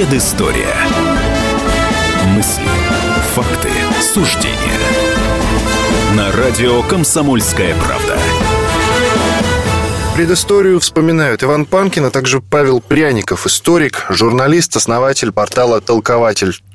Предыстория. Мысли, факты, суждения. На радио «Комсомольская правда». Предысторию вспоминают Иван Панкин, а также Павел Пряников, историк, журналист, основатель портала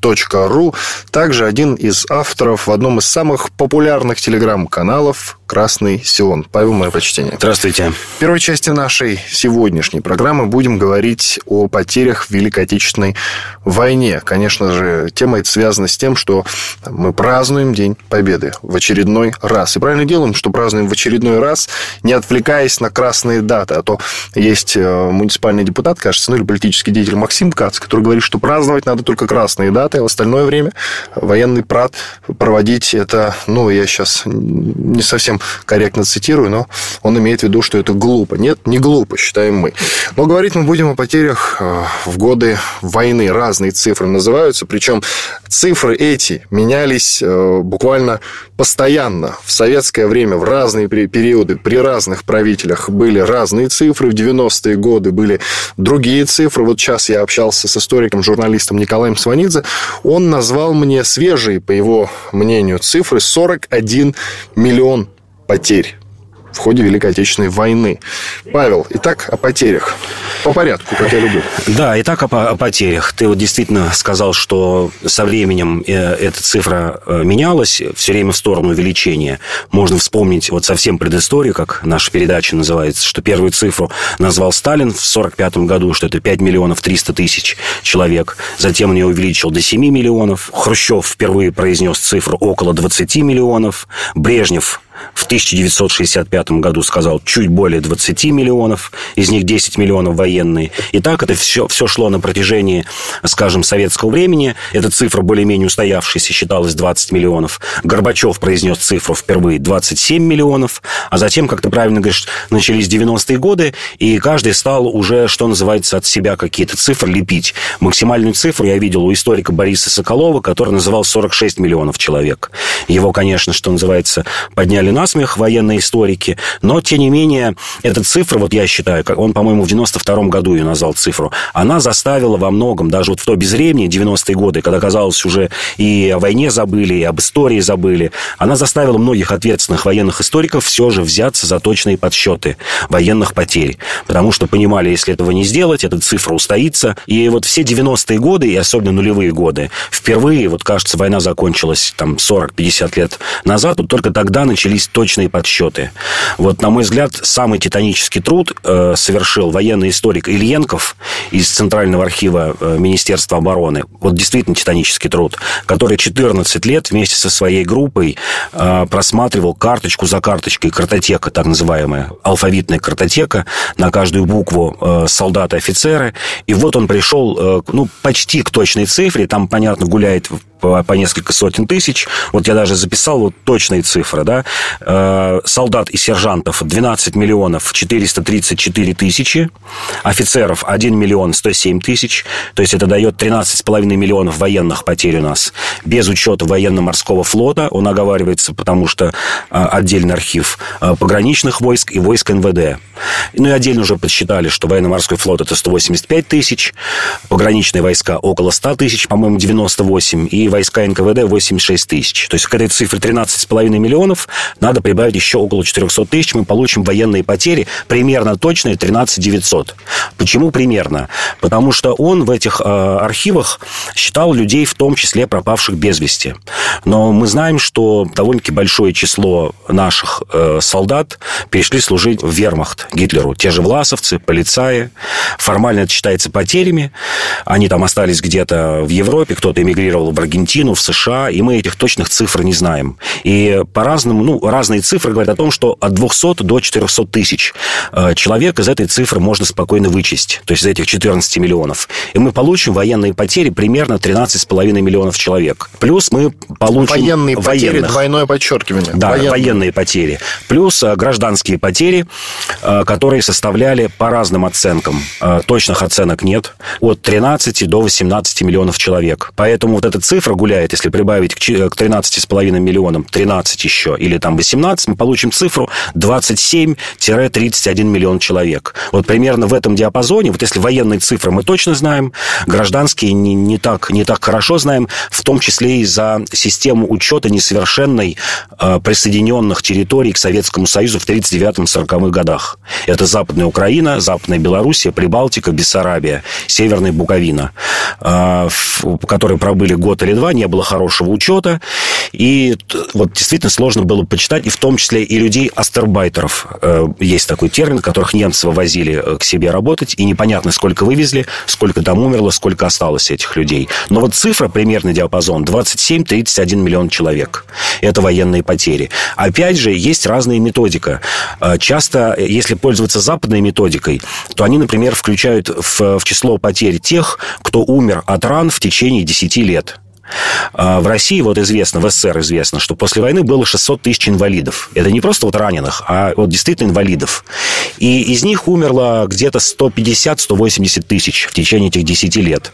толкователь.ру, также один из авторов в одном из самых популярных телеграм-каналов «Красный Сион». Павел, мое почтение. Здравствуйте. В первой части нашей сегодняшней программы будем говорить о потерях в Великой Отечественной войне. Конечно же, тема эта связана с тем, что мы празднуем День Победы в очередной раз. И правильно делаем, что празднуем в очередной раз, не отвлекаясь на красные даты. А то есть э, муниципальный депутат, кажется, ну или политический деятель Максим Кац, который говорит, что праздновать надо только красные даты, а в остальное время военный прат проводить это, ну, я сейчас не совсем корректно цитирую, но он имеет в виду, что это глупо. Нет, не глупо, считаем мы. Но говорить мы будем о потерях э, в годы войны. Разные цифры называются, причем цифры эти менялись э, буквально постоянно. В советское время, в разные периоды, при разных правителях были разные цифры. В 90-е годы были другие цифры. Вот сейчас я общался с историком, журналистом Николаем Сванидзе. Он назвал мне свежие, по его мнению, цифры 41 миллион потерь в ходе Великой Отечественной войны. Павел, итак, о потерях. По порядку, как я люблю. Да, итак, о, о потерях. Ты вот действительно сказал, что со временем э, эта цифра э, менялась, все время в сторону увеличения. Можно вспомнить вот совсем предысторию, как наша передача называется, что первую цифру назвал Сталин в 1945 году, что это 5 миллионов 300 тысяч человек. Затем он ее увеличил до 7 миллионов. Хрущев впервые произнес цифру около 20 миллионов. Брежнев в 1965 году сказал чуть более 20 миллионов, из них 10 миллионов военные. И так это все, все шло на протяжении, скажем, советского времени. Эта цифра более-менее устоявшаяся считалась 20 миллионов. Горбачев произнес цифру впервые 27 миллионов, а затем, как ты правильно говоришь, начались 90-е годы, и каждый стал уже, что называется, от себя какие-то цифры лепить. Максимальную цифру я видел у историка Бориса Соколова, который называл 46 миллионов человек. Его, конечно, что называется, подняли подняли насмех военные историки, но, тем не менее, эта цифра, вот я считаю, он, по-моему, в 92 году ее назвал цифру, она заставила во многом, даже вот в то безвремени, 90-е годы, когда, казалось, уже и о войне забыли, и об истории забыли, она заставила многих ответственных военных историков все же взяться за точные подсчеты военных потерь, потому что понимали, если этого не сделать, эта цифра устоится, и вот все 90-е годы, и особенно нулевые годы, впервые, вот кажется, война закончилась там 40-50 лет назад, вот только тогда начались начались точные подсчеты. Вот, на мой взгляд, самый титанический труд э, совершил военный историк Ильенков из Центрального архива э, Министерства обороны. Вот действительно титанический труд, который 14 лет вместе со своей группой э, просматривал карточку за карточкой, картотека так называемая, алфавитная картотека, на каждую букву э, солдаты-офицеры. И вот он пришел, э, ну, почти к точной цифре, там, понятно, гуляет по, по несколько сотен тысяч. Вот я даже записал вот точные цифры, да. Э, солдат и сержантов 12 миллионов 434 тысячи, офицеров 1 миллион 107 тысяч, то есть это дает 13,5 миллионов военных потерь у нас, без учета военно-морского флота, он оговаривается, потому что э, отдельный архив э, пограничных войск и войск НВД. Ну и отдельно уже подсчитали, что военно-морской флот это 185 тысяч, пограничные войска около 100 тысяч, по-моему, 98, и войска НКВД 86 тысяч. То есть к этой цифре 13,5 миллионов надо прибавить еще около 400 тысяч, мы получим военные потери примерно точные 13 900. Почему примерно? Потому что он в этих э, архивах считал людей, в том числе пропавших без вести. Но мы знаем, что довольно-таки большое число наших э, солдат перешли служить в вермахт Гитлеру. Те же власовцы, полицаи. Формально это считается потерями. Они там остались где-то в Европе, кто-то эмигрировал в Аргентину, Аргентину, в США, и мы этих точных цифр не знаем. И по-разному, ну, разные цифры говорят о том, что от 200 до 400 тысяч э, человек из этой цифры можно спокойно вычесть, то есть из этих 14 миллионов. И мы получим военные потери примерно 13,5 миллионов человек. Плюс мы получим... Военные военных. потери, двойное подчеркивание. Да, военные, военные потери. Плюс э, гражданские потери. которые составляли по разным оценкам. Точных оценок нет. От 13 до 18 миллионов человек. Поэтому вот эта цифра гуляет, если прибавить к 13,5 миллионам 13 еще или там 18, мы получим цифру 27-31 миллион человек. Вот примерно в этом диапазоне, вот если военные цифры мы точно знаем, гражданские не, не, так, не так хорошо знаем, в том числе и за систему учета несовершенной э, присоединенных территорий к Советскому Союзу в 1939-1940-х годах. Это Западная Украина, Западная Белоруссия, Прибалтика, Бессарабия, Северная Буковина, э, в которой пробыли год или два, не было хорошего учета, и вот действительно сложно было почитать, и в том числе и людей астербайтеров. Э, есть такой термин, которых немцы вывозили э, к себе работать, и непонятно, сколько вывезли, сколько там умерло, сколько осталось этих людей. Но вот цифра, примерный диапазон, 27-31 миллион человек. Это военные потери. Опять же, есть разная методика. Э, часто, если пользоваться западной методикой, то они, например, включают в число потерь тех, кто умер от ран в течение 10 лет. А, в России вот известно, в СССР известно, что после войны было 600 тысяч инвалидов. Это не просто вот раненых, а вот действительно инвалидов. И из них умерло где-то 150-180 тысяч в течение этих 10 лет.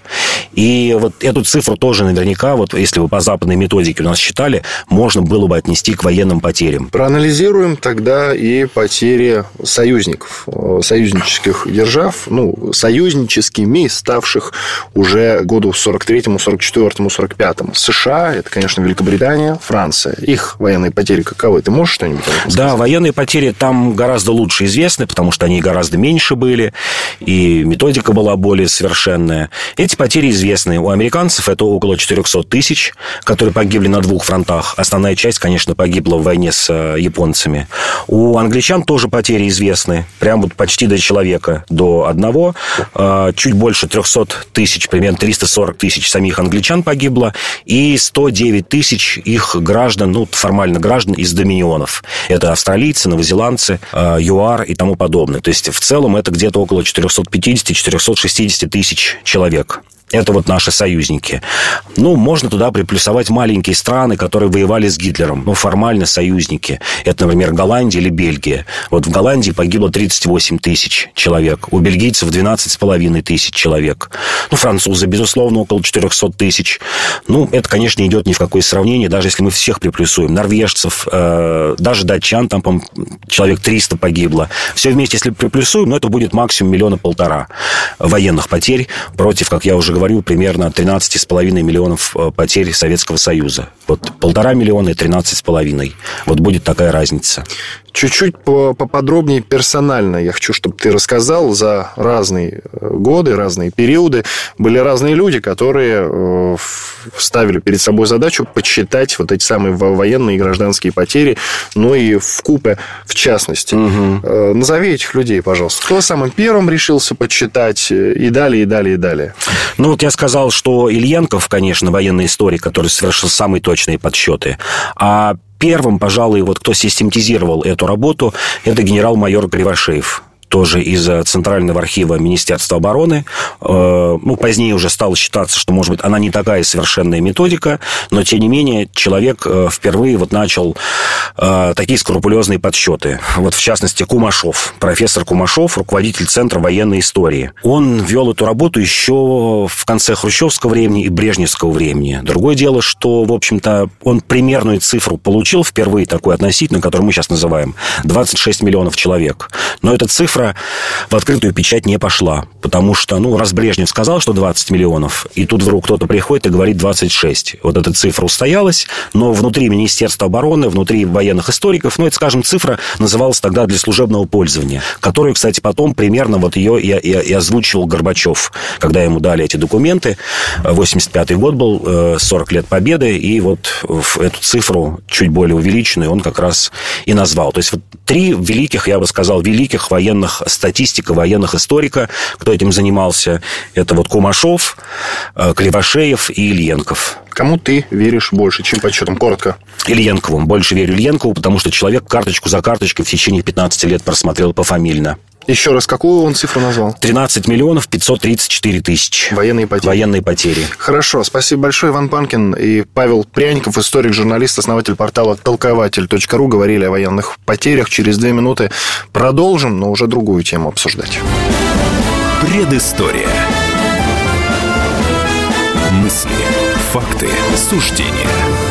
И вот эту цифру тоже наверняка, вот если вы по западной методике у нас считали, можно было бы отнести к военным потерям. Проанализируем тогда и потери союзников, союзнических держав, ну, союзническими, ставших уже году 43-му, 44-му, 45 1945-м. США, это, конечно, Великобритания, Франция. Их военные потери каковы? Ты можешь что-нибудь об этом сказать? Да, военные потери там гораздо лучше известны, потому что они гораздо меньше были, и методика была более совершенная. Эти потери известны. У американцев это около 400 тысяч, которые погибли на двух фронтах. Основная часть, конечно, погибла в войне с э, японцами. У англичан тоже потери известны. Прям вот почти до человека, до одного. Э, чуть больше 300 тысяч, примерно 340 тысяч самих англичан погибло и 109 тысяч их граждан, ну, формально граждан из доминионов. Это австралийцы, новозеландцы, э, ЮАР и тому подобное. То есть, в целом, это где-то около 450-460 тысяч человек. Это вот наши союзники. Ну, можно туда приплюсовать маленькие страны, которые воевали с Гитлером. Ну, формально союзники. Это, например, Голландия или Бельгия. Вот в Голландии погибло 38 тысяч человек. У бельгийцев 12,5 тысяч человек. Ну, французы, безусловно, около 400 тысяч. Ну, это, конечно, не идет ни в какое сравнение, даже если мы всех приплюсуем. Норвежцев, э, даже датчан, там, по человек 300 погибло. Все вместе, если приплюсуем, ну, это будет максимум миллиона полтора военных потерь против, как я уже говорил, говорю, примерно 13,5 миллионов э, потерь Советского Союза. Вот полтора миллиона и 13,5. Вот будет такая разница. Чуть-чуть поподробнее персонально я хочу, чтобы ты рассказал за разные э, годы, разные периоды. Были разные люди, которые э, ставили перед собой задачу подсчитать вот эти самые военные и гражданские потери, ну и в купе в частности. Угу. Назови этих людей, пожалуйста. Кто самым первым решился подсчитать и далее, и далее, и далее? Ну, вот я сказал, что Ильенков, конечно, военный историк, который совершил самые точные подсчеты. А первым, пожалуй, вот кто систематизировал эту работу, это генерал-майор Кривошеев тоже из э, Центрального архива Министерства обороны. Э, ну, позднее уже стало считаться, что, может быть, она не такая совершенная методика, но, тем не менее, человек э, впервые вот начал такие скрупулезные подсчеты. Вот, в частности, Кумашов, профессор Кумашов, руководитель Центра военной истории. Он вел эту работу еще в конце хрущевского времени и брежневского времени. Другое дело, что, в общем-то, он примерную цифру получил впервые, такую относительно, которую мы сейчас называем, 26 миллионов человек. Но эта цифра цифра в открытую печать не пошла. Потому что, ну, раз Брежнев сказал, что 20 миллионов, и тут вдруг кто-то приходит и говорит 26. Вот эта цифра устоялась, но внутри Министерства обороны, внутри военных историков, ну, это, скажем, цифра называлась тогда для служебного пользования, которую, кстати, потом примерно вот ее и, и, и озвучивал Горбачев, когда ему дали эти документы. 85-й год был, 40 э, лет Победы, и вот эту цифру, чуть более увеличенную, он как раз и назвал. То есть вот три великих, я бы сказал, великих военных военных статистика, военных историка, кто этим занимался. Это вот Кумашов, э, Кривошеев и Ильенков. Кому ты веришь больше, чем подсчетом? Коротко. Ильенкову. Больше верю Ильенкову, потому что человек карточку за карточкой в течение 15 лет просмотрел пофамильно. Еще раз, какую он цифру назвал? 13 миллионов 534 тысячи. Военные потери. Военные потери. Хорошо, спасибо большое, Иван Панкин и Павел Пряников, историк, журналист, основатель портала толкователь.ру, говорили о военных потерях. Через две минуты продолжим, но уже другую тему обсуждать. Предыстория. Мысли, факты, суждения.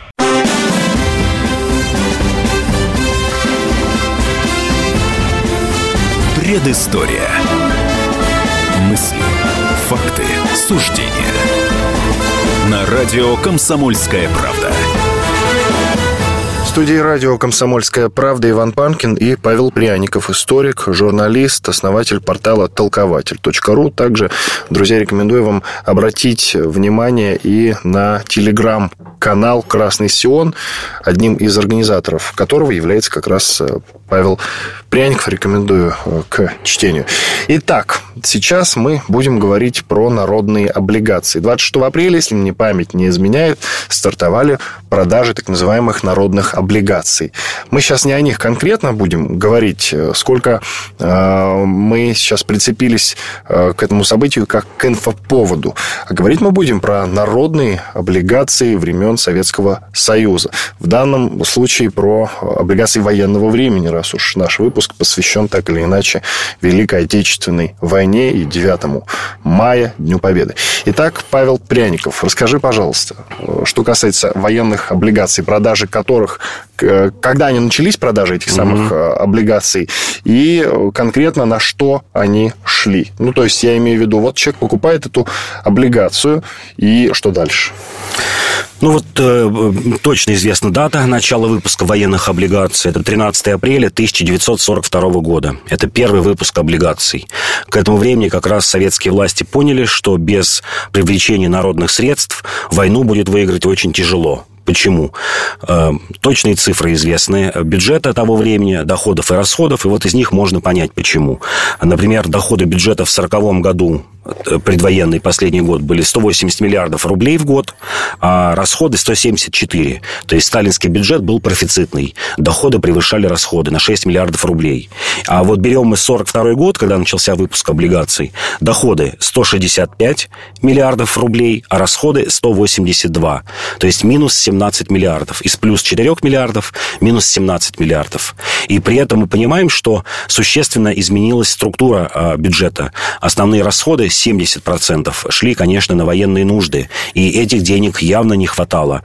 Предыстория. Мысли, факты, суждения. На радио «Комсомольская правда». В студии радио «Комсомольская правда» Иван Панкин и Павел Пряников, историк, журналист, основатель портала толкователь.ру. Также, друзья, рекомендую вам обратить внимание и на телеграм-канал «Красный Сион», одним из организаторов которого является как раз э, Павел Пряников рекомендую э, к чтению. Итак, сейчас мы будем говорить про народные облигации. 26 апреля, если мне память не изменяет, стартовали продажи так называемых народных облигаций. Мы сейчас не о них конкретно будем говорить, э, сколько э, мы сейчас прицепились э, к этому событию как к инфоповоду. А говорить мы будем про народные облигации времен Советского Союза. В данном случае про облигации военного времени, раз уж наш выпуск посвящен так или иначе Великой Отечественной войне и 9 мая, Дню Победы. Итак, Павел Пряников, расскажи, пожалуйста, что касается военных облигаций, продажи которых, когда они начались, продажи этих самых mm-hmm. облигаций, и конкретно на что они шли. Ну, то есть, я имею в виду, вот человек покупает эту облигацию, и что дальше? Ну вот э, точно известна дата начала выпуска военных облигаций. Это 13 апреля 1942 года. Это первый выпуск облигаций. К этому времени как раз советские власти поняли, что без привлечения народных средств войну будет выиграть очень тяжело. Почему? Э, точные цифры известны бюджета того времени, доходов и расходов, и вот из них можно понять, почему. Например, доходы бюджета в 1940 году предвоенный последний год были 180 миллиардов рублей в год, а расходы 174. То есть сталинский бюджет был профицитный. Доходы превышали расходы на 6 миллиардов рублей. А вот берем мы 42 год, когда начался выпуск облигаций, доходы 165 миллиардов рублей, а расходы 182. То есть минус 17 миллиардов. Из плюс 4 миллиардов минус 17 миллиардов. И при этом мы понимаем, что существенно изменилась структура а, бюджета. Основные расходы 70% шли, конечно, на военные нужды. И этих денег явно не хватало.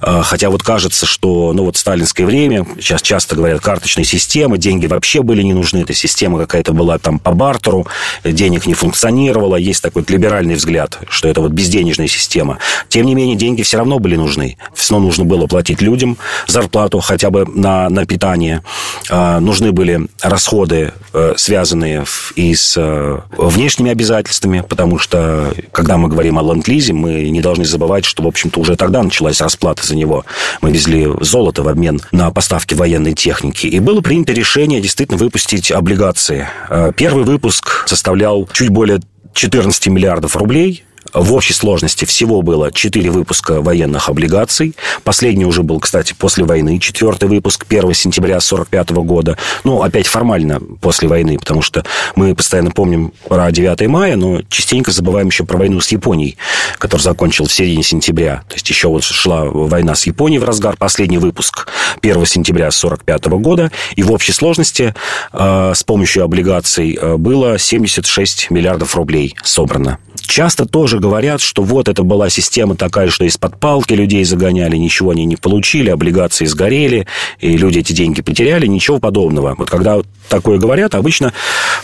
А, хотя вот кажется, что ну вот сталинское время, сейчас часто говорят, карточная система, деньги вообще были не нужны, эта система какая-то была там по бартеру, денег не функционировало, есть такой либеральный взгляд, что это вот безденежная система. Тем не менее, деньги все равно были нужны. Все равно нужно было платить людям зарплату хотя бы на, на питание. А, нужны были расходы, э, связанные и с э, внешними обязательствами, обязательствами, потому что, когда мы говорим о ленд-лизе, мы не должны забывать, что, в общем-то, уже тогда началась расплата за него. Мы везли золото в обмен на поставки военной техники. И было принято решение действительно выпустить облигации. Э, первый выпуск составлял чуть более 14 миллиардов рублей. В общей сложности всего было 4 выпуска военных облигаций. Последний уже был, кстати, после войны. Четвертый выпуск 1 сентября 1945 года. Ну, опять формально после войны, потому что мы постоянно помним про 9 мая, но частенько забываем еще про войну с Японией, которая закончилась в середине сентября. То есть еще вот шла война с Японией в разгар. Последний выпуск 1 сентября 1945 года. И в общей сложности э, с помощью облигаций э, было 76 миллиардов рублей собрано. Часто тоже говорят, что вот это была система такая, что из-под палки людей загоняли, ничего они не получили, облигации сгорели, и люди эти деньги потеряли, ничего подобного. Вот когда такое говорят, обычно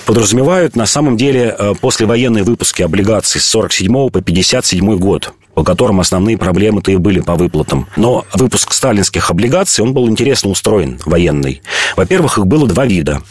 подразумевают на самом деле э, послевоенные выпуски облигаций с 47 по 57 год. По которым основные проблемы-то и были по выплатам. Но выпуск сталинских облигаций, он был интересно устроен, военный. Во-первых, их было два вида.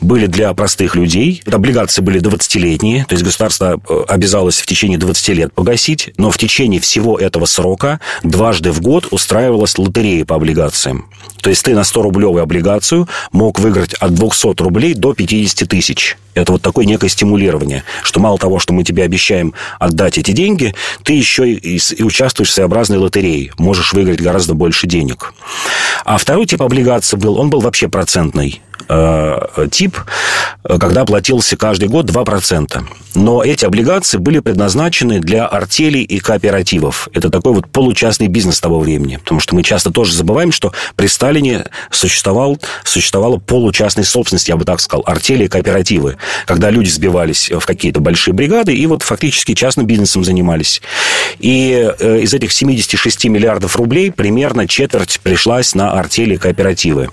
Были для простых людей, облигации были 20-летние, то есть государство э, обязалось в течение 20 лет погасить, но в течение всего этого срока дважды в год устраивалась лотерея по облигациям. То есть ты на 100-рублевую облигацию мог выиграть от 200 рублей до 50 тысяч. Это вот такое некое стимулирование, что мало того, что мы тебе обещаем отдать эти деньги, ты еще и, и участвуешь в своеобразной лотерее. Можешь выиграть гораздо больше денег. А второй тип облигаций был, он был вообще процентный тип, когда платился каждый год 2%. Но эти облигации были предназначены для артелей и кооперативов. Это такой вот получастный бизнес того времени. Потому что мы часто тоже забываем, что при Сталине существовал, существовала получастная собственность, я бы так сказал, артели и кооперативы. Когда люди сбивались в какие-то большие бригады и вот фактически частным бизнесом занимались. И э, из этих 76 миллиардов рублей примерно четверть пришлась на артели и кооперативы.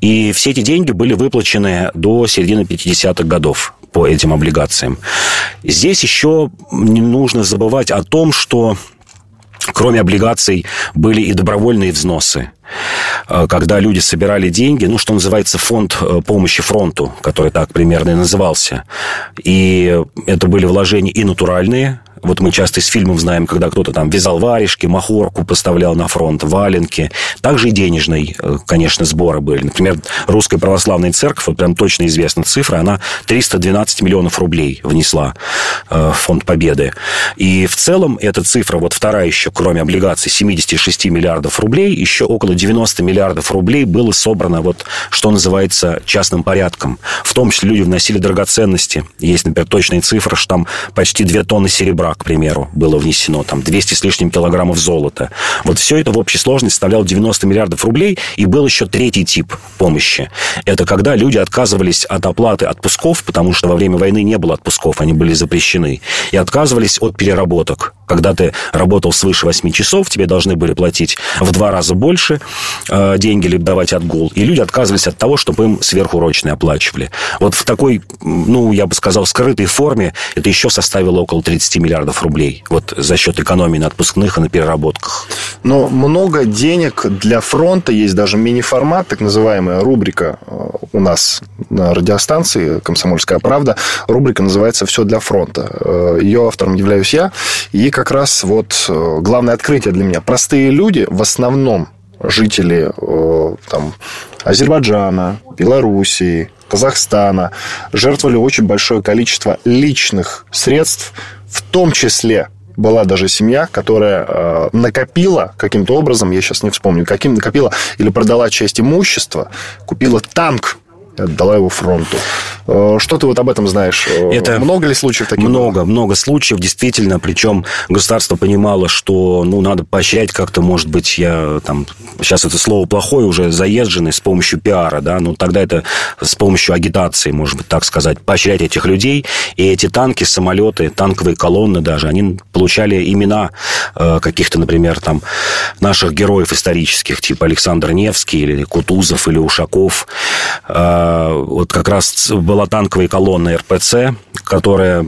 И все эти деньги были выплачены до середины 50-х годов по этим облигациям. Здесь еще не нужно забывать о том, что Кроме облигаций были и добровольные взносы э, когда люди собирали деньги, ну, что называется, фонд э, помощи фронту, который так примерно и назывался. И это были вложения и натуральные, вот мы часто из фильмов знаем, когда кто-то там вязал варежки, махорку поставлял на фронт, валенки. Также и денежный, э, конечно, сборы были. Например, Русская Православная Церковь, вот прям точно известна цифра, она 312 миллионов рублей внесла э, в Фонд Победы. И в целом эта цифра, вот вторая еще, кроме облигаций, 76 миллиардов рублей, еще около 90 миллиардов рублей было собрано вот, что называется, частным порядком. В том числе люди вносили драгоценности. Есть, например, точные цифры, что там почти 2 тонны серебра к примеру, было внесено, там 200 с лишним килограммов золота. Вот все это в общей сложности составляло 90 миллиардов рублей, и был еще третий тип помощи. Это когда люди отказывались от оплаты отпусков, потому что во время войны не было отпусков, они были запрещены, и отказывались от переработок. Когда ты работал свыше 8 часов, тебе должны были платить в два раза больше э, деньги или давать отгул. И люди отказывались от того, чтобы им сверхурочные оплачивали. Вот в такой, ну, я бы сказал, скрытой форме это еще составило около 30 миллиардов рублей. Вот за счет экономии на отпускных и на переработках. Но много денег для фронта. Есть даже мини-формат, так называемая рубрика э, у нас на радиостанции «Комсомольская правда». Рубрика называется «Все для фронта». Э, Ее автором являюсь я. И как раз вот э, главное открытие для меня. Простые люди, в основном жители э, там, Азербайджана, Белоруссии, Казахстана, жертвовали очень большое количество личных средств, в том числе была даже семья, которая э, накопила каким-то образом, я сейчас не вспомню, каким накопила или продала часть имущества, купила танк отдала его фронту. Э, что ты вот об этом знаешь? Э, это много ли случаев таких? Много, было? много случаев, действительно. Причем государство понимало, что ну, надо поощрять как-то, может быть, я там... Сейчас это слово плохое, уже заезженное с помощью пиара, да, ну тогда это с помощью агитации, может быть, так сказать, поощрять этих людей. И эти танки, самолеты, танковые колонны даже, они получали имена э, каких-то, например, там, наших героев исторических, типа Александр Невский или Кутузов или Ушаков. Э, вот как раз была танковая колонна РПЦ, которая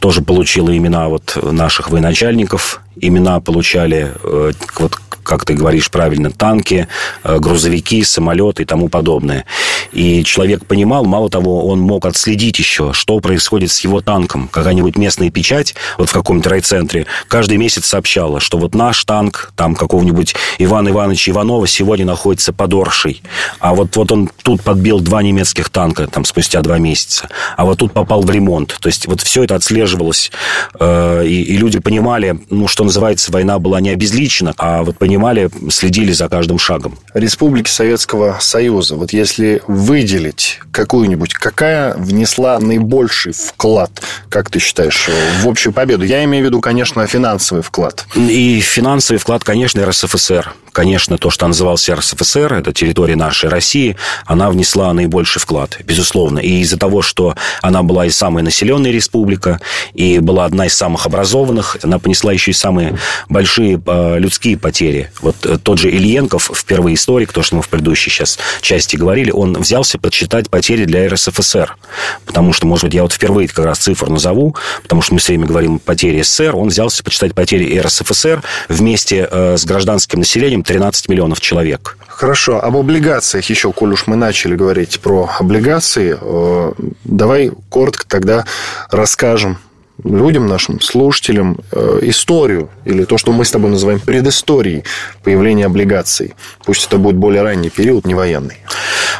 тоже получила имена вот наших военачальников, имена получали э, вот как ты говоришь правильно, танки, э, грузовики, самолеты и тому подобное. И человек понимал, мало того, он мог отследить еще, что происходит с его танком. Какая-нибудь местная печать вот в каком-то райцентре каждый месяц сообщала, что вот наш танк, там какого-нибудь Ивана Ивановича Иванова сегодня находится под Оршей. А вот, вот он тут подбил два немецких танка там спустя два месяца. А вот тут попал в ремонт. То есть вот все это отслеживалось. Э, и, и люди понимали, ну, что называется, война была не обезличена, а вот понимали, следили за каждым шагом. Республики Советского Союза, вот если выделить какую-нибудь, какая внесла наибольший вклад, как ты считаешь, в общую победу? Я имею в виду, конечно, финансовый вклад. И финансовый вклад, конечно, РСФСР конечно, то, что назывался РСФСР, это территория нашей России, она внесла наибольший вклад, безусловно. И из-за того, что она была и самая населенная республика, и была одна из самых образованных, она понесла еще и самые большие э, людские потери. Вот э, тот же Ильенков, впервые историк, то, что мы в предыдущей сейчас части говорили, он взялся подсчитать потери для РСФСР. Потому что, может быть, я вот впервые как раз цифру назову, потому что мы все время говорим о потере СССР. Он взялся подсчитать потери РСФСР вместе э, с гражданским населением 13 миллионов человек. Хорошо, об облигациях еще, коль уж мы начали говорить про облигации, э, давай коротко тогда расскажем людям, нашим слушателям э, историю или то, что мы с тобой называем предысторией появления облигаций. Пусть это будет более ранний период, не военный.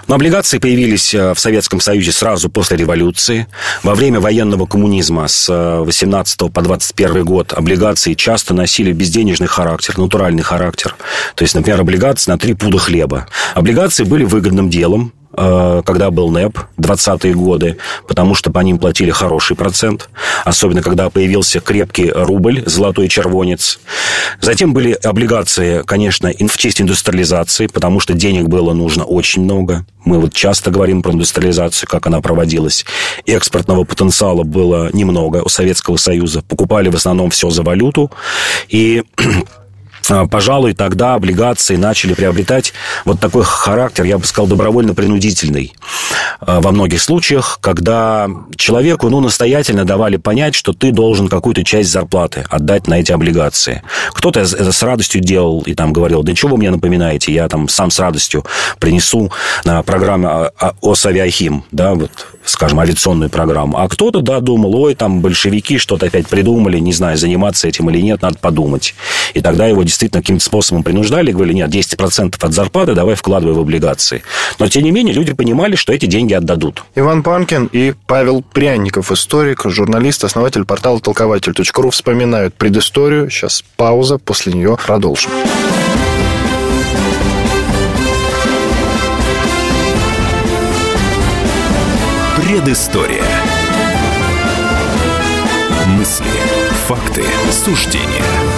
Но облигации появились э, в Советском Союзе сразу после революции. Во время военного коммунизма с 18 э, по 21 год облигации часто носили безденежный характер, натуральный характер. То есть, например, облигации на три пуда хлеба. Облигации были выгодным делом, когда был НЭП, 20-е годы, потому что по ним платили хороший процент, особенно когда появился крепкий рубль, золотой червонец. Затем были облигации, конечно, в честь индустриализации, потому что денег было нужно очень много. Мы вот часто говорим про индустриализацию, как она проводилась. Экспортного потенциала было немного у Советского Союза. Покупали в основном все за валюту. И пожалуй, тогда облигации начали приобретать вот такой характер, я бы сказал, добровольно-принудительный. А, во многих случаях, когда человеку, ну, настоятельно давали понять, что ты должен какую-то часть зарплаты отдать на эти облигации. Кто-то это с радостью делал и там говорил, да чего вы мне напоминаете, я там сам с радостью принесу на программу ОСАВИАХИМ, да, вот скажем, авиационную программу. А кто-то, да, думал, ой, там большевики что-то опять придумали, не знаю, заниматься этим или нет, надо подумать. И тогда его действительно каким-то способом принуждали, говорили, нет, 10% от зарплаты давай вкладывай в облигации. Но, тем не менее, люди понимали, что эти деньги отдадут. Иван Панкин и Павел Пряников, историк, журналист, основатель портала толкователь.ру вспоминают предысторию. Сейчас пауза, после нее продолжим. Предыстория. Мысли, факты, суждения.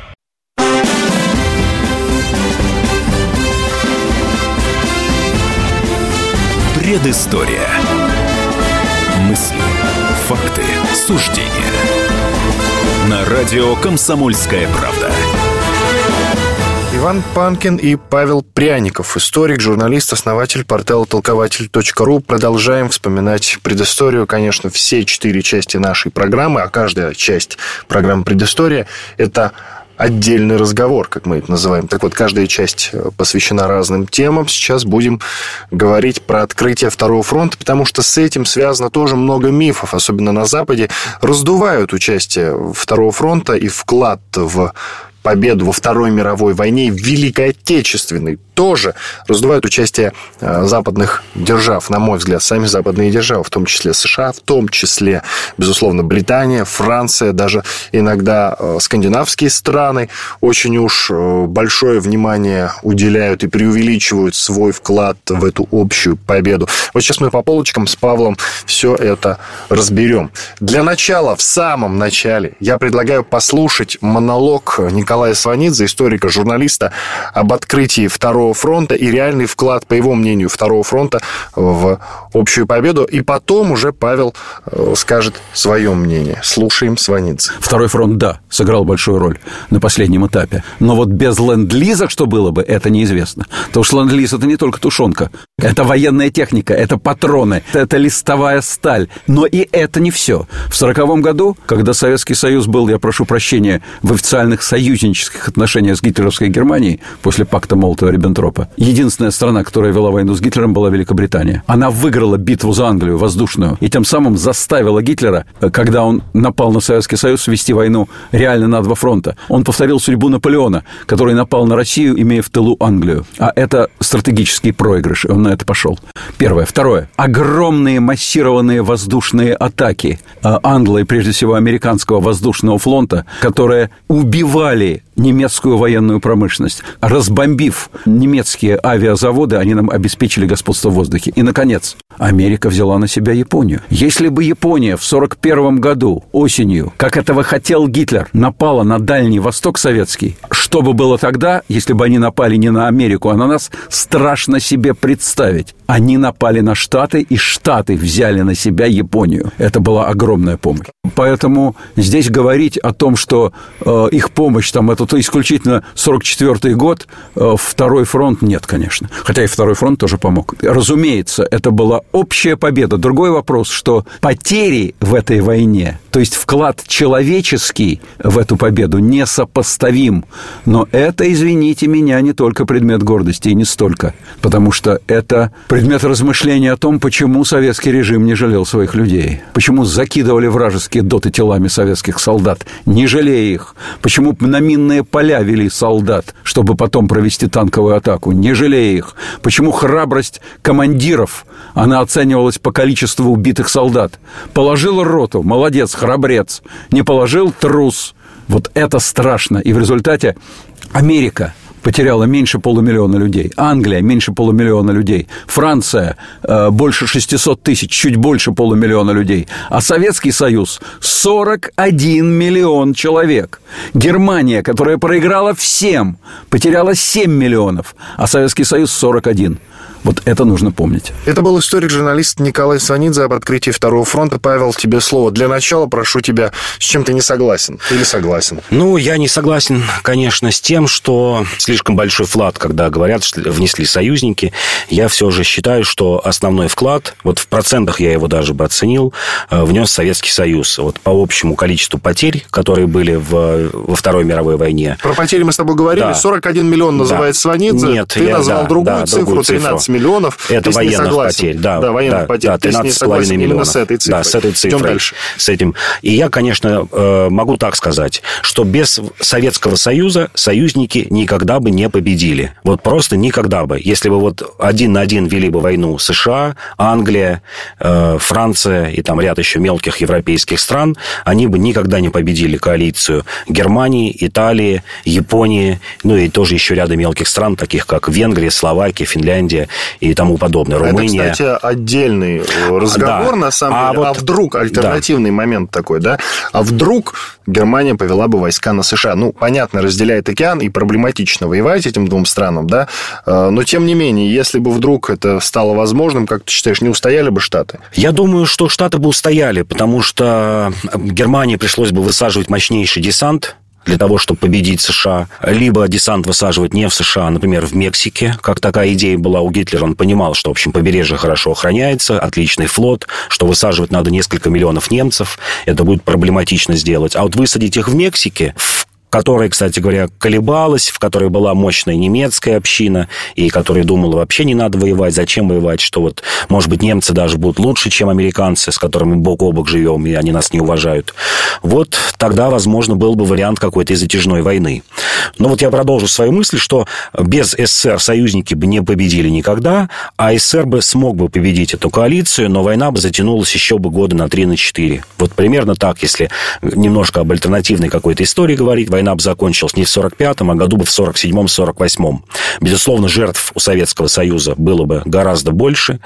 Предыстория. Мысли, факты, суждения. На радио «Комсомольская правда». Иван Панкин и Павел Пряников, историк, журналист, основатель портала толкователь.ру. Продолжаем вспоминать предысторию. Конечно, все четыре части нашей программы, а каждая часть программы «Предыстория» — это отдельный разговор, как мы это называем. Так вот, каждая часть э, посвящена разным темам. Сейчас будем говорить про открытие Второго фронта, потому что с этим связано тоже много мифов, особенно на Западе. Раздувают участие Второго фронта и вклад в победу во Второй мировой войне, в Великой Отечественной тоже раздувают участие э, западных держав, на мой взгляд, сами западные державы, в том числе США, в том числе, безусловно, Британия, Франция, даже иногда э, скандинавские страны очень уж э, большое внимание уделяют и преувеличивают свой вклад в эту общую победу. Вот сейчас мы по полочкам с Павлом все это разберем. Для начала, в самом начале, я предлагаю послушать монолог Николая Сванидзе, историка, журналиста, об открытии второго Второго фронта и реальный вклад, по его мнению, Второго фронта в общую победу. И потом уже Павел э, скажет свое мнение. Слушаем Сванидзе. Второй фронт, да, сыграл большую роль на последнем этапе. Но вот без ленд-лиза что было бы, это неизвестно. Потому что ленд-лиз – это не только тушенка. Это военная техника, это патроны, это листовая сталь. Но и это не все. В сороковом году, когда Советский Союз был, я прошу прощения, в официальных союзнических отношениях с гитлеровской Германией после пакта Молотова-Риббентропа, Риббентропа. Единственная страна, которая вела войну с Гитлером, была Великобритания. Она выиграла битву за Англию воздушную и тем самым заставила Гитлера, когда он напал на Советский Союз, вести войну реально на два фронта. Он повторил судьбу Наполеона, который напал на Россию, имея в тылу Англию. А это стратегический проигрыш, и он на это пошел. Первое. Второе. Огромные массированные воздушные атаки а, Англии, прежде всего американского воздушного флота, которые убивали немецкую военную промышленность. Разбомбив немецкие авиазаводы, они нам обеспечили господство в воздухе. И, наконец, Америка взяла на себя Японию. Если бы Япония в 1941 году осенью, как этого хотел Гитлер, напала на Дальний Восток советский, что бы было тогда, если бы они напали не на Америку, а на нас, страшно себе представить. Они напали на Штаты, и Штаты взяли на себя Японию. Это была огромная помощь. Поэтому здесь говорить о том, что э, их помощь, там, это исключительно 44 год, э, второй фронт, нет, конечно. Хотя и второй фронт тоже помог. Разумеется, это была общая победа. Другой вопрос, что потери в этой войне, то есть вклад человеческий в эту победу несопоставим. Но это, извините меня, не только предмет гордости, и не столько. Потому что это предмет размышления о том, почему советский режим не жалел своих людей. Почему закидывали вражеские доты телами советских солдат, не жалея их. Почему на минные поля вели солдат, чтобы потом провести танковую атаку, не жалея их. Почему храбрость командиров, она оценивалась по количеству убитых солдат. Положил роту, молодец, храбрец. Не положил, трус. Вот это страшно. И в результате Америка потеряла меньше полумиллиона людей. Англия меньше полумиллиона людей. Франция э, больше 600 тысяч, чуть больше полумиллиона людей. А Советский Союз 41 миллион человек. Германия, которая проиграла всем, потеряла 7 миллионов, а Советский Союз 41. Вот это нужно помнить. Это был историк-журналист Николай Сванидзе об открытии Второго фронта. Павел, тебе слово. Для начала прошу тебя, с чем ты не согласен или согласен? Ну, я не согласен, конечно, с тем, что слишком большой вклад, когда говорят, что внесли союзники. Я все же считаю, что основной вклад, вот в процентах я его даже бы оценил, э, внес Советский Союз. Вот по общему количеству потерь, которые были в, во Второй мировой войне. Про потери мы с тобой говорили. Да. 41 миллион называет да. Сванидзе. Нет, ты я, назвал да, другую да, цифру, другую 13 цифру. Миллионов. Это военных потерь, да. Да, военных да, потерь. Да, 13,5 миллионов. с этой цифрой. Да, с этой цифрой. Идем дальше. С этим. И я, конечно, э, могу так сказать, что без Советского Союза союзники никогда бы не победили. Вот просто никогда бы. Если бы вот один на один вели бы войну США, Англия, э, Франция и там ряд еще мелких европейских стран, они бы никогда не победили коалицию Германии, Италии, Японии, ну и тоже еще ряда мелких стран, таких как Венгрия, Словакия, Финляндия и тому подобное. Румыния. Это, кстати, отдельный разговор, да. на самом а деле. Вот... А вдруг, альтернативный да. момент такой, да? А вдруг Германия повела бы войска на США? Ну, понятно, разделяет океан, и проблематично воевать этим двум странам, да? А, но, тем не менее, если бы вдруг это стало возможным, как ты считаешь, не устояли бы Штаты? Я думаю, что Штаты бы устояли, потому что Германии пришлось бы высаживать мощнейший десант, для того, чтобы победить США, либо десант высаживать не в США, а, например, в Мексике, как такая идея была у Гитлера. Он понимал, что, в общем, побережье хорошо охраняется, отличный флот, что высаживать надо несколько миллионов немцев, это будет проблематично сделать. А вот высадить их в Мексике, в которая, кстати говоря, колебалась, в которой была мощная немецкая община, и которая думала, вообще не надо воевать, зачем воевать, что вот, может быть, немцы даже будут лучше, чем американцы, с которыми бок о бок живем, и они нас не уважают. Вот тогда, возможно, был бы вариант какой-то затяжной войны. Но вот я продолжу свою мысль, что без СССР союзники бы не победили никогда, а СССР бы смог бы победить эту коалицию, но война бы затянулась еще бы года на 3-4. Вот примерно так, если немножко об альтернативной какой-то истории говорить, война бы закончилась не в 45-м, а году бы в 47-м, 48-м. Безусловно, жертв у Советского Союза было бы гораздо больше,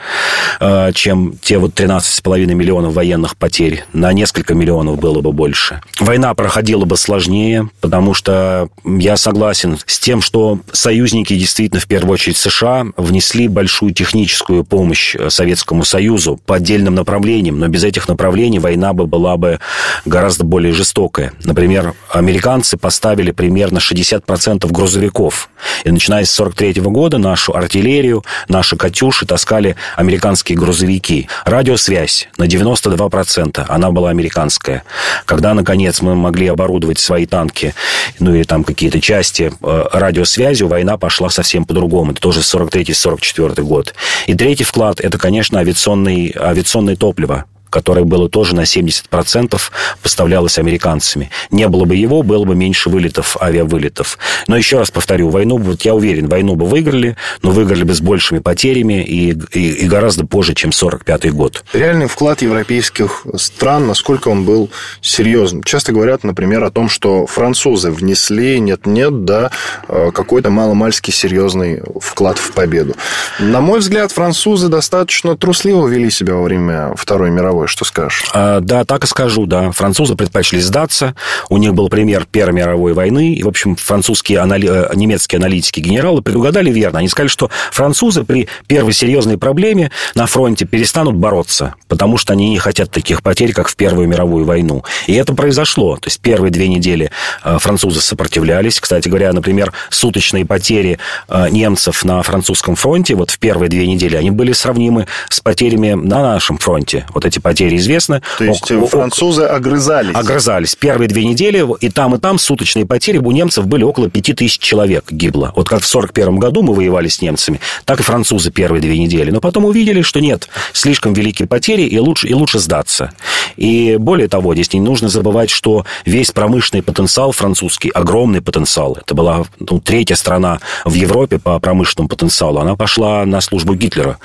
э, чем те вот 13,5 миллионов военных потерь. На несколько миллионов было бы больше. Война проходила бы сложнее, потому что я согласен с тем, что союзники, действительно, в первую очередь США, внесли большую техническую помощь э, Советскому Союзу по отдельным направлениям, но без этих направлений война бы была бы гораздо более жестокая. Например, американцы поставили примерно 60% грузовиков. И начиная с 43 года нашу артиллерию, наши «Катюши» таскали американские грузовики. Радиосвязь на 92%, она была американская. Когда, наконец, мы могли оборудовать свои танки, ну или там какие-то части э, радиосвязью, война пошла совсем по-другому. Это тоже 43-44 год. И третий вклад – это, конечно, авиационный, авиационное топливо которое было тоже на 70% поставлялось американцами. Не было бы его, было бы меньше вылетов, авиавылетов. Но еще раз повторю, войну, вот я уверен, войну бы выиграли, но выиграли бы с большими потерями и, и, и гораздо позже, чем 45 год. Реальный вклад европейских стран, насколько он был серьезным? Часто говорят, например, о том, что французы внесли, нет-нет, да, э, какой-то маломальский серьезный вклад в победу. На мой взгляд, французы достаточно трусливо вели себя во время Второй мировой. Что скажешь? А, да, так и скажу, да. Французы предпочли сдаться. У них был пример Первой мировой войны. И, в общем, французские, анали... Э, немецкие аналитики, генералы предугадали верно. Они сказали, что французы при первой серьезной проблеме на фронте перестанут бороться, потому что они не хотят таких потерь, как в Первую мировую войну. И это произошло. То есть первые две недели э, французы сопротивлялись. Кстати говоря, например, суточные потери э, немцев на французском фронте вот в первые две недели, они были сравнимы с потерями на нашем фронте. Вот эти потери известны. То есть о, французы огрызались? Огрызались. Первые две недели и там, и там суточные потери у немцев были около пяти тысяч человек гибло. Вот как в 41 году мы воевали с немцами, так и французы первые две недели. Но потом увидели, что нет, слишком великие потери, и лучше, и лучше сдаться. И более того, здесь не нужно забывать, что весь промышленный потенциал французский, огромный потенциал, это была ну, третья страна в Европе по промышленному потенциалу, она пошла на службу Гитлера.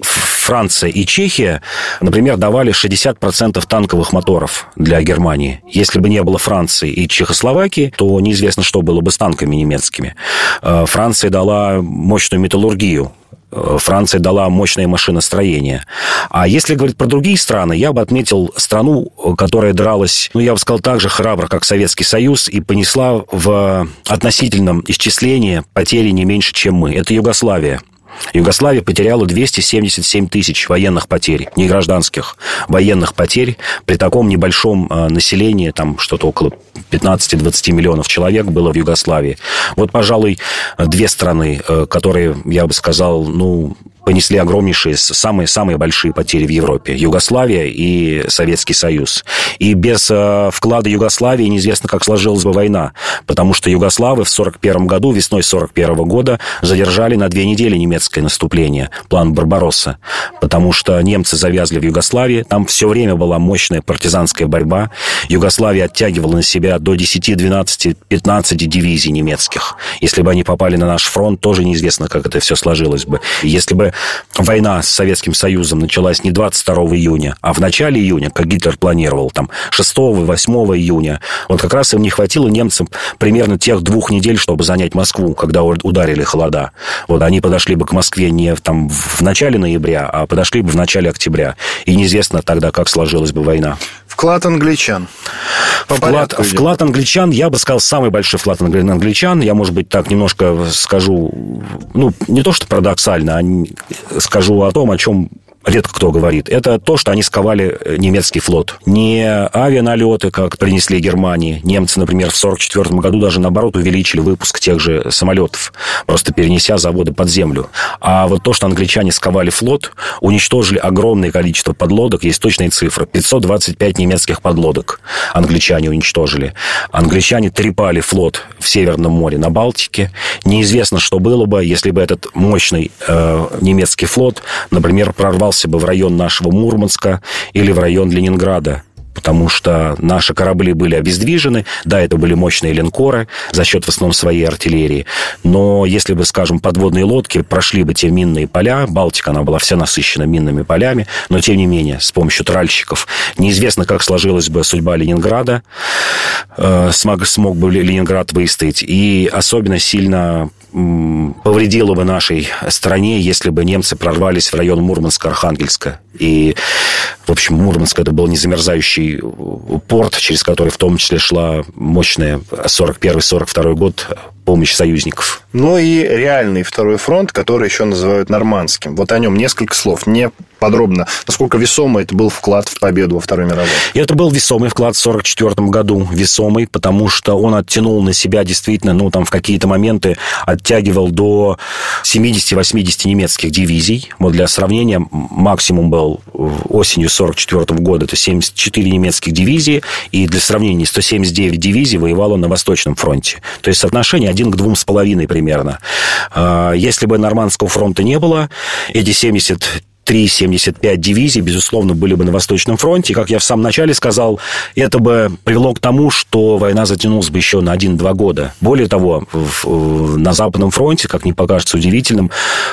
Франция и Чехия, например, давали 60% танковых моторов для Германии. Если бы не было Франции и Чехословакии, то неизвестно, что было бы с танками немецкими. Э, Франция дала мощную металлургию Э, Франция дала мощное машиностроение. А если говорить про другие страны, я бы отметил страну, которая дралась, ну, я бы сказал, так же храбро, как Советский Союз, и понесла в относительном исчислении потери не меньше, чем мы. Это Югославия. Югославия потеряла 277 тысяч военных потерь, не гражданских, военных потерь. При таком небольшом э, населении, там что-то около 15-20 миллионов человек было в Югославии. Вот, пожалуй, две страны, э, которые, я бы сказал, ну, понесли огромнейшие, самые, самые большие потери в Европе. Югославия и Советский Союз. И без э, вклада Югославии неизвестно, как сложилась бы война. Потому что югославы в 1941 году, весной 1941 года, задержали на две недели немецкое наступление, план Барбаросса. Потому что немцы завязли в Югославии. Там все время была мощная партизанская борьба. Югославия оттягивала на себя до 10, 12, 15 дивизий немецких. Если бы они попали на наш фронт, тоже неизвестно, как это все сложилось бы. Если бы война с Советским Союзом началась не 22 июня, а в начале июня, как Гитлер планировал, там 6-8 июня, вот как раз им не хватило немцам примерно тех двух недель, чтобы занять Москву, когда ударили холода. Вот они подошли бы к Москве не там, в начале ноября, а подошли бы в начале октября. И неизвестно тогда, как сложилась бы война. Вклад англичан. По вклад, вклад англичан, я бы сказал, самый большой вклад англичан. Я, может быть, так немножко скажу, ну, не то что парадоксально, а скажу о том, о чем редко кто говорит, это то, что они сковали э, немецкий флот. Не авианалеты, как принесли Германии. Немцы, например, в 1944 году даже, наоборот, увеличили выпуск тех же самолетов, просто перенеся заводы под землю. А вот то, что англичане сковали флот, уничтожили огромное количество подлодок, есть точные цифры. 525 немецких подлодок англичане уничтожили. Англичане трепали флот в Северном море на Балтике. Неизвестно, что было бы, если бы этот мощный э, немецкий флот, например, прорвал перебрался бы в район нашего Мурманска или в район Ленинграда потому что наши корабли были обездвижены. Да, это были мощные линкоры за счет в основном своей артиллерии. Но если бы, скажем, подводные лодки прошли бы те минные поля, Балтика, она была вся насыщена минными полями, но тем не менее, с помощью тральщиков, неизвестно, как сложилась бы судьба Ленинграда, э, смог, смог бы Ленинград выстоять. И особенно сильно повредило бы нашей стране, если бы немцы прорвались в район Мурманска-Архангельска. И, в общем, Мурманск это был незамерзающий порт, через который в том числе шла мощная 41-42 год помощь союзников. Ну и реальный второй фронт, который еще называют нормандским. Вот о нем несколько слов. Не подробно, насколько весомый это был вклад в победу во Второй мировой. Это был весомый вклад в 1944 году. Весомый, потому что он оттянул на себя действительно, ну, там в какие-то моменты оттягивал до 70-80 немецких дивизий. Вот для сравнения, максимум был осенью 1944 года, это 74 немецких дивизии, и для сравнения 179 дивизий воевало на Восточном фронте. То есть соотношение один к двум с половиной примерно. А, если бы Нормандского фронта не было, эти 70 73-75 дивизий, безусловно, были бы на Восточном фронте. И, как я в самом начале сказал, это бы привело к тому, что война затянулась бы еще на 1-2 года. Более того, в, на Западном фронте, как не покажется удивительным,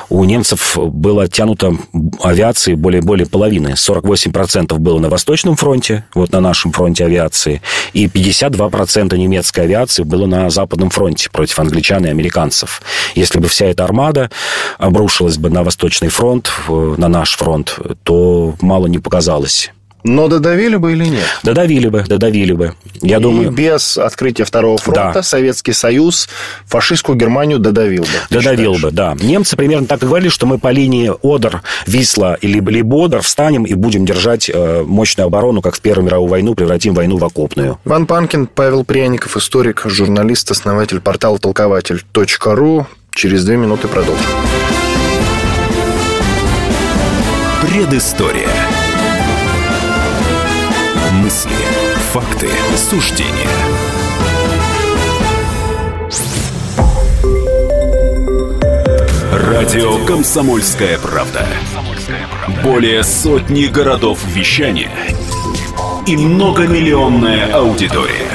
у немцев было оттянуто авиации более, более половины. 48% было на Восточном фронте, вот на нашем фронте авиации, и 52% немецкой авиации было на Западном фронте против англичан и американцев. Если бы вся эта армада обрушилась бы на Восточный фронт, на наш фронт, то мало не показалось. Но додавили бы или нет? Додавили бы, додавили бы. Я и думаю... без открытия Второго фронта Да. Советский Союз фашистскую Германию додавил бы. Додавил считаешь? бы, да. Немцы примерно так и говорили, что мы по линии Одер, Висла или либо Одер встанем и будем держать э, мощную оборону, как в Первую мировую войну, превратим войну в окопную. Иван Панкин, Павел Пряников, историк, журналист, основатель портала толкователь.ру. Через две минуты продолжим. Предыстория. Мысли, факты, суждения. Радио «Комсомольская правда». Более сотни городов вещания и многомиллионная аудитория.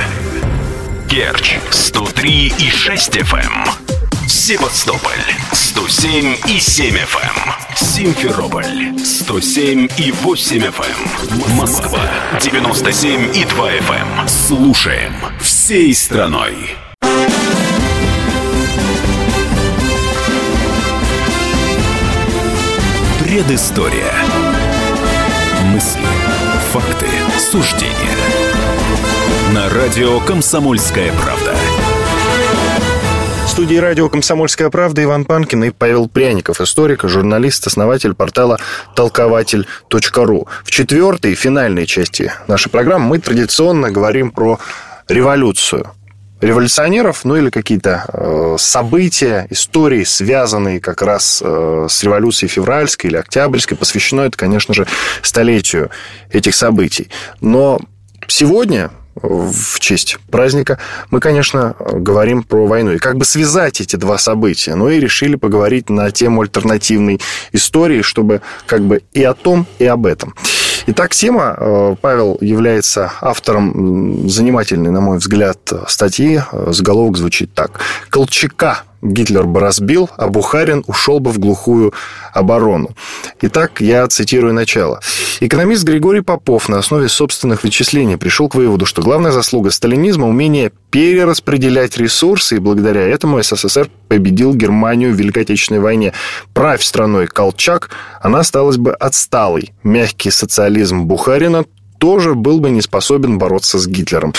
Керчь 103 и 6 FM. Севастополь 107 и 7 FM. Симферополь 107 и 8 FM. Москва 97 и 2 FM. Слушаем всей страной. Предыстория. Мысли, факты, суждения. На радио «Комсомольская правда». Студии радио «Комсомольская правда» Иван Панкин и Павел Пряников, историк, журналист, основатель портала толкователь.ру. В четвертой, финальной части нашей программы мы традиционно говорим про революцию. Революционеров, ну или какие-то э, события, истории, связанные как раз э, с революцией февральской или октябрьской, посвящено это, конечно же, столетию этих событий. Но сегодня в честь праздника, мы, конечно, говорим про войну. И как бы связать эти два события. Ну и решили поговорить на тему альтернативной истории, чтобы как бы и о том, и об этом. Итак, тема. э, Павел является автором занимательной, на мой взгляд, статьи. Э, Заголовок звучит так. «Колчака Гитлер бы разбил, а Бухарин ушел бы в глухую оборону. Итак, я цитирую начало. Экономист Григорий Попов на основе собственных вычислений пришел к выводу, что главная заслуга сталинизма – умение перераспределять ресурсы, и благодаря этому СССР победил Германию в Великой Отечественной войне. Правь страной Колчак, она осталась бы отсталой. Мягкий социализм Бухарина тоже был бы не способен бороться с Гитлером.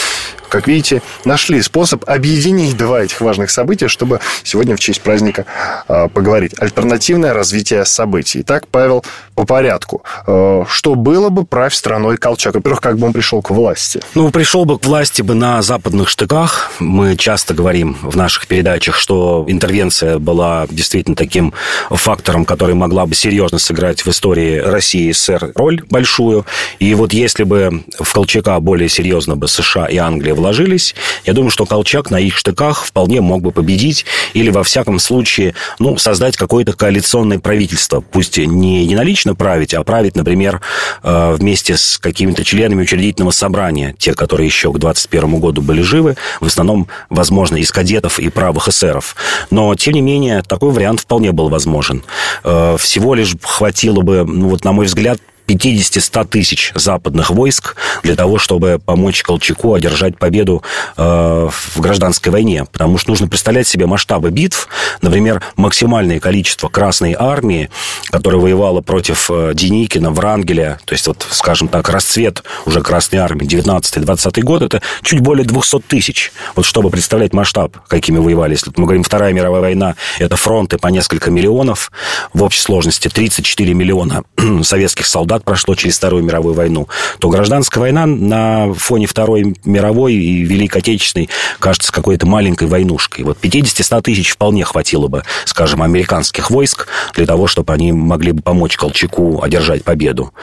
Как видите, нашли способ объединить два этих важных события, чтобы сегодня в честь праздника э, поговорить. Альтернативное развитие событий. Итак, Павел, по порядку. Э, что было бы правь страной Колчак? Во-первых, как бы он пришел к власти? Ну, пришел бы к власти бы на западных штыках. Мы часто говорим в наших передачах, что интервенция была действительно таким фактором, который могла бы серьезно сыграть в истории России и СССР роль большую. И вот если бы в Колчака более серьезно бы США и Англия вложились, я думаю, что Колчак на их штыках вполне мог бы победить или, во всяком случае, ну, создать какое-то коалиционное правительство. Пусть не единолично править, а править, например, э, вместе с какими-то членами учредительного собрания, те, которые еще к 21 году были живы, в основном, возможно, из кадетов и правых эсеров. Но, тем не менее, такой вариант вполне был возможен. Э, Всего лишь хватило бы, ну, вот, на мой взгляд, 50-100 тысяч западных войск для того, чтобы помочь Колчаку одержать победу э, в гражданской войне. Потому что нужно представлять себе масштабы битв. Например, максимальное количество Красной Армии, которая воевала против э, Деникина, Врангеля, то есть, вот, скажем так, расцвет уже Красной Армии 19-20 год, это чуть более 200 тысяч. Вот чтобы представлять масштаб, какими воевали. Если мы говорим Вторая мировая война, это фронты по несколько миллионов, в общей сложности 34 миллиона советских солдат прошло через Вторую мировую войну, то гражданская война на фоне Второй мировой и Великой Отечественной кажется какой-то маленькой войнушкой. Вот 50-100 тысяч вполне хватило бы, скажем, американских войск для того, чтобы они могли бы помочь Колчаку одержать победу.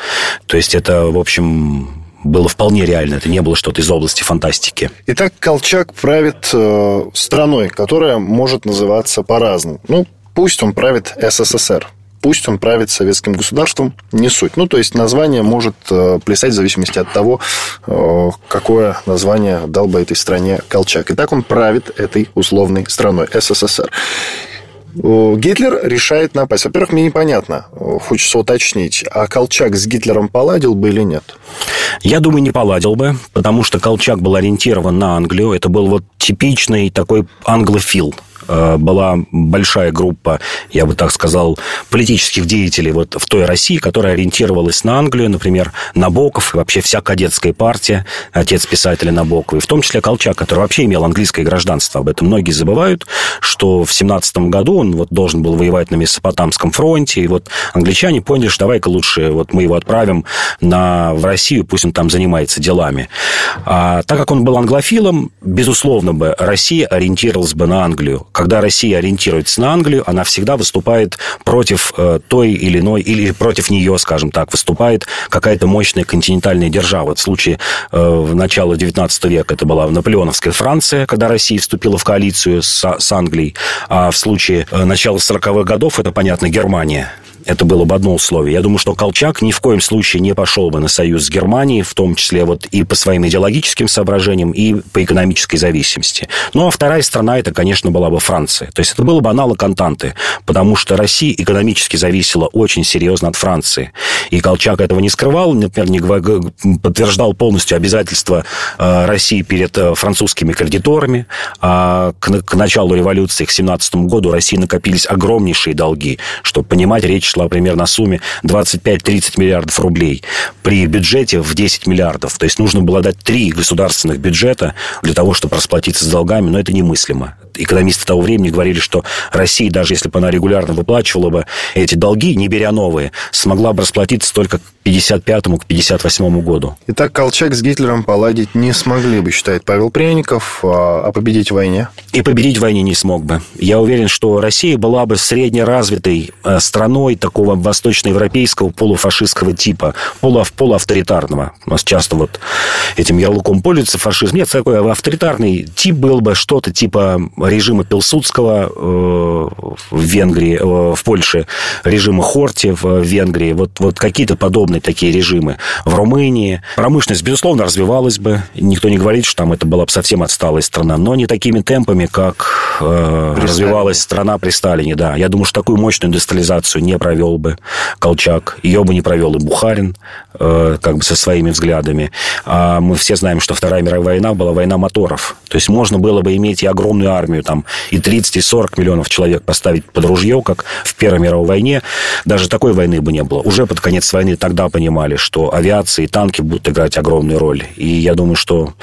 То есть это, в общем, было вполне реально. Это не было что-то из области фантастики. Итак, Колчак правит э, страной, которая может называться по-разному. Ну, пусть он правит СССР. Пусть он правит советским государством, не суть. Ну, то есть название может э, плясать в зависимости от того, э, какое название дал бы этой стране Колчак. И так он правит этой условной страной СССР. Гитлер решает напасть. Во-первых, мне непонятно, хочется уточнить, а Колчак с Гитлером поладил бы или нет? Я думаю, не поладил бы, потому что Колчак был ориентирован на Англию. Это был вот типичный такой англофил. Э, была большая группа, я бы так сказал, политических деятелей вот в той России, которая ориентировалась на Англию, например, Набоков, и вообще вся кадетская партия, отец писателя Набокова, и в том числе Колчак, который вообще имел английское гражданство. Об этом многие забывают, что в 17 году он вот должен был воевать на Месопотамском фронте, и вот англичане поняли, что давай-ка лучше вот мы его отправим на, в Россию, пусть он там занимается делами. А, так как он был англофилом, безусловно бы Россия ориентировалась бы на Англию когда Россия ориентируется на Англию, она всегда выступает против э, той или иной, или против нее, скажем так, выступает какая-то мощная континентальная держава. В случае э, в начала XIX века это была наполеоновская Франция, когда Россия вступила в коалицию с, с Англией, а в случае э, начала 40-х годов это, понятно, Германия это было бы одно условие. Я думаю, что Колчак ни в коем случае не пошел бы на союз с Германией, в том числе вот и по своим идеологическим соображениям, и по экономической зависимости. Ну, а вторая страна, это, конечно, была бы Франция. То есть это было бы аналог Антанты, потому что Россия экономически зависела очень серьезно от Франции. И Колчак этого не скрывал, например, не подтверждал полностью обязательства э, России перед э, французскими кредиторами. А к, началу революции, к 17 году, России накопились огромнейшие долги. Чтобы понимать, речь шла примерно о сумме 25-30 миллиардов рублей при бюджете в 10 миллиардов. То есть нужно было дать три государственных бюджета для того, чтобы расплатиться с долгами, но это немыслимо. Экономисты того времени говорили, что Россия, даже если бы она регулярно выплачивала бы эти долги, не беря новые, смогла бы расплатиться только к 55 к 58 году. Итак, Колчак с Гитлером поладить не смогли бы, считает Павел Пряников, а, а победить в войне? И победить в войне не смог бы. Я уверен, что Россия была бы среднеразвитой э, страной такого восточноевропейского полуфашистского типа, полу, полуавторитарного. У нас часто вот этим ярлыком пользуется фашизм. Нет, такой авторитарный тип был бы что-то типа режима Пилсудского э, в Венгрии, э, в Польше, режима Хорти в Венгрии. Вот, вот какие-то подобные такие режимы. В Румынии промышленность, безусловно, развивалась бы. Никто не говорит, что там это была бы совсем отсталая страна, но не такими темпами, как э, развивалась страна при Сталине. Да. Я думаю, что такую мощную индустриализацию не провел бы Колчак. Ее бы не провел и Бухарин, как бы со своими взглядами. А мы все знаем, что Вторая мировая война была война моторов. То есть можно было бы иметь и огромную армию, там, и 30, и 40 миллионов человек поставить под ружье, как в Первой мировой войне. Даже такой войны бы не было. Уже под конец войны тогда понимали, что авиация и танки будут играть огромную роль. И я думаю, что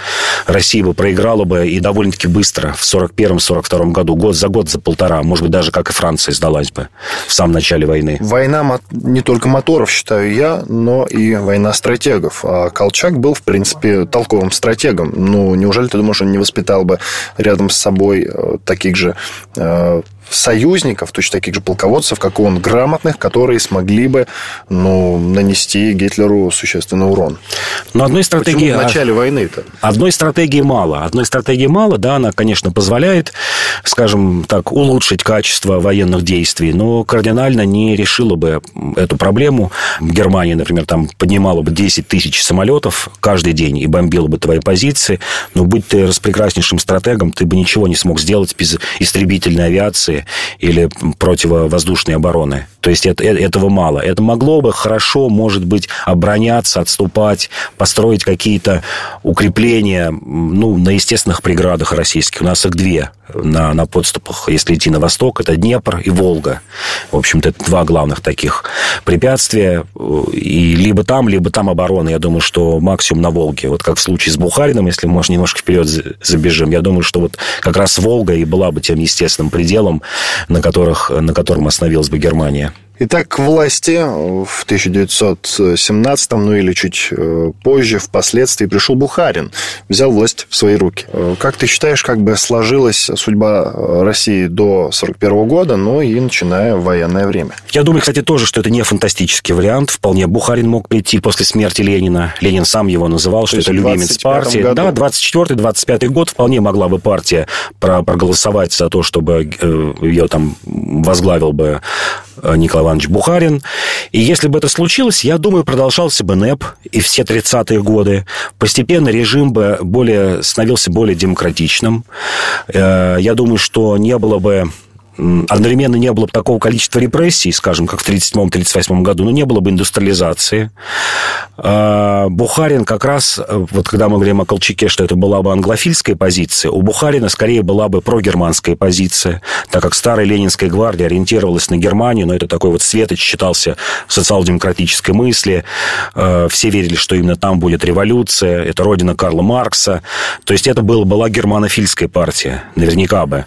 Россия бы проиграла бы и довольно-таки быстро в 41-42 году, год за год, за полтора, может быть, даже как и Франция сдалась бы в самом начале войны. Война не только моторов, считаю я, но и война стратегов. А Колчак был, в принципе, толковым стратегом. Ну, неужели ты думаешь, он не воспитал бы рядом с собой э, таких же э, союзников, точно таких же полководцев, как он, грамотных, которые смогли бы ну, нанести Гитлеру существенный урон. Но одной стратегии... Почему в начале войны-то? Одной стратегии мало. Одной стратегии мало, да, она, конечно, позволяет, скажем так, улучшить качество военных действий, но кардинально не решила бы эту проблему. Германия, например, там поднимала бы 10 тысяч самолетов каждый день и бомбила бы твои позиции, но будь ты распрекраснейшим стратегом, ты бы ничего не смог сделать без истребительной авиации, или противовоздушной обороны. То есть это, э, этого мало. Это могло бы хорошо, может быть, обороняться, отступать, построить какие-то укрепления ну, на естественных преградах российских. У нас их две на, на подступах, если идти на восток, это Днепр и Волга. В общем-то, это два главных таких препятствия. И либо там, либо там оборона. Я думаю, что максимум на Волге. Вот как в случае с Бухарином, если мы, немножко вперед забежим, я думаю, что вот как раз Волга и была бы тем естественным пределом, на, которых, на котором остановилась бы Германия. Итак, к власти в 1917, ну или чуть э, позже, впоследствии пришел Бухарин, взял власть в свои руки. Э, как ты считаешь, как бы сложилась судьба э, России до 1941 года, ну и начиная военное время? Я думаю, кстати, тоже, что это не фантастический вариант. Вполне Бухарин мог прийти после смерти Ленина. Ленин сам его называл, что это любимец партии. Году. Да, 24-25 год вполне могла бы партия проголосовать за то, чтобы ее там возглавил бы Николай Иванович Бухарин. И если бы это случилось, я думаю, продолжался бы НЭП и все 30-е годы. Постепенно режим бы более, становился более демократичным. Э, я думаю, что не было бы одновременно не было бы такого количества репрессий, скажем, как в 1937-1938 году, но не было бы индустриализации. А, Бухарин как раз, вот когда мы говорим о Колчаке, что это была бы англофильская позиция, у Бухарина скорее была бы прогерманская позиция, так как старая Ленинская гвардия ориентировалась на Германию, но это такой вот светоч считался социал-демократической мысли. А, все верили, что именно там будет революция, это родина Карла Маркса. То есть это была, была германофильская партия, наверняка бы.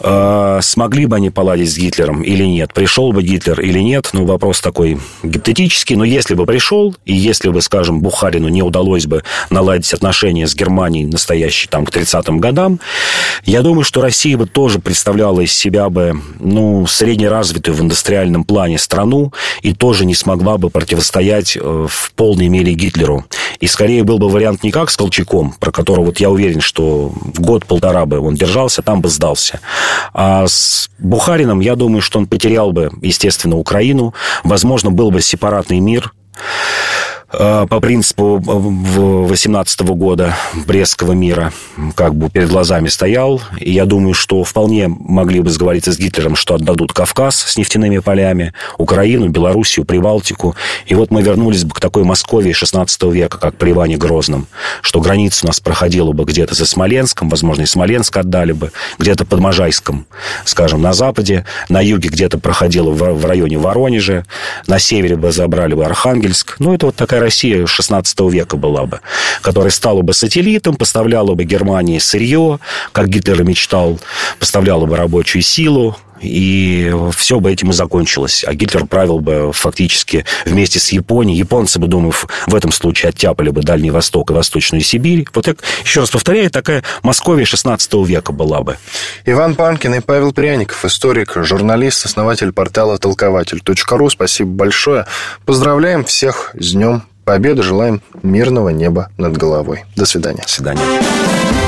А, смогли бы они поладить с Гитлером или нет? Пришел бы Гитлер или нет? Ну, вопрос такой гипотетический. Но если бы пришел, и если бы, скажем, Бухарину не удалось бы наладить отношения с Германией настоящей там к 30-м годам, я думаю, что Россия бы тоже представляла из себя бы, ну, среднеразвитую в индустриальном плане страну и тоже не смогла бы противостоять э, в полной мере Гитлеру. И скорее был бы вариант не как с Колчаком, про которого вот я уверен, что в год-полтора бы он держался, там бы сдался. А с Бухарином, я думаю, что он потерял бы, естественно, Украину. Возможно, был бы сепаратный мир, по принципу 18 года Брестского мира как бы перед глазами стоял. И я думаю, что вполне могли бы сговориться с Гитлером, что отдадут Кавказ с нефтяными полями, Украину, Белоруссию, Прибалтику. И вот мы вернулись бы к такой Москве 16 века, как при Иване Грозном, что граница у нас проходила бы где-то за Смоленском, возможно, и Смоленск отдали бы, где-то под Можайском, скажем, на западе, на юге где-то проходила в районе Воронежа, на севере бы забрали бы Архангельск. Ну, это вот такая такая Россия 16 века была бы, которая стала бы сателлитом, поставляла бы Германии сырье, как Гитлер мечтал, поставляла бы рабочую силу, и все бы этим и закончилось. А Гитлер правил бы фактически вместе с Японией. Японцы бы, думаю, в этом случае оттяпали бы Дальний Восток и Восточную Сибирь. Вот так, еще раз повторяю, такая Московия 16 века была бы. Иван Панкин и Павел Пряников, историк, журналист, основатель портала толкователь.ру. Спасибо большое. Поздравляем всех с Днем Победы. Желаем мирного неба над головой. До свидания. До свидания.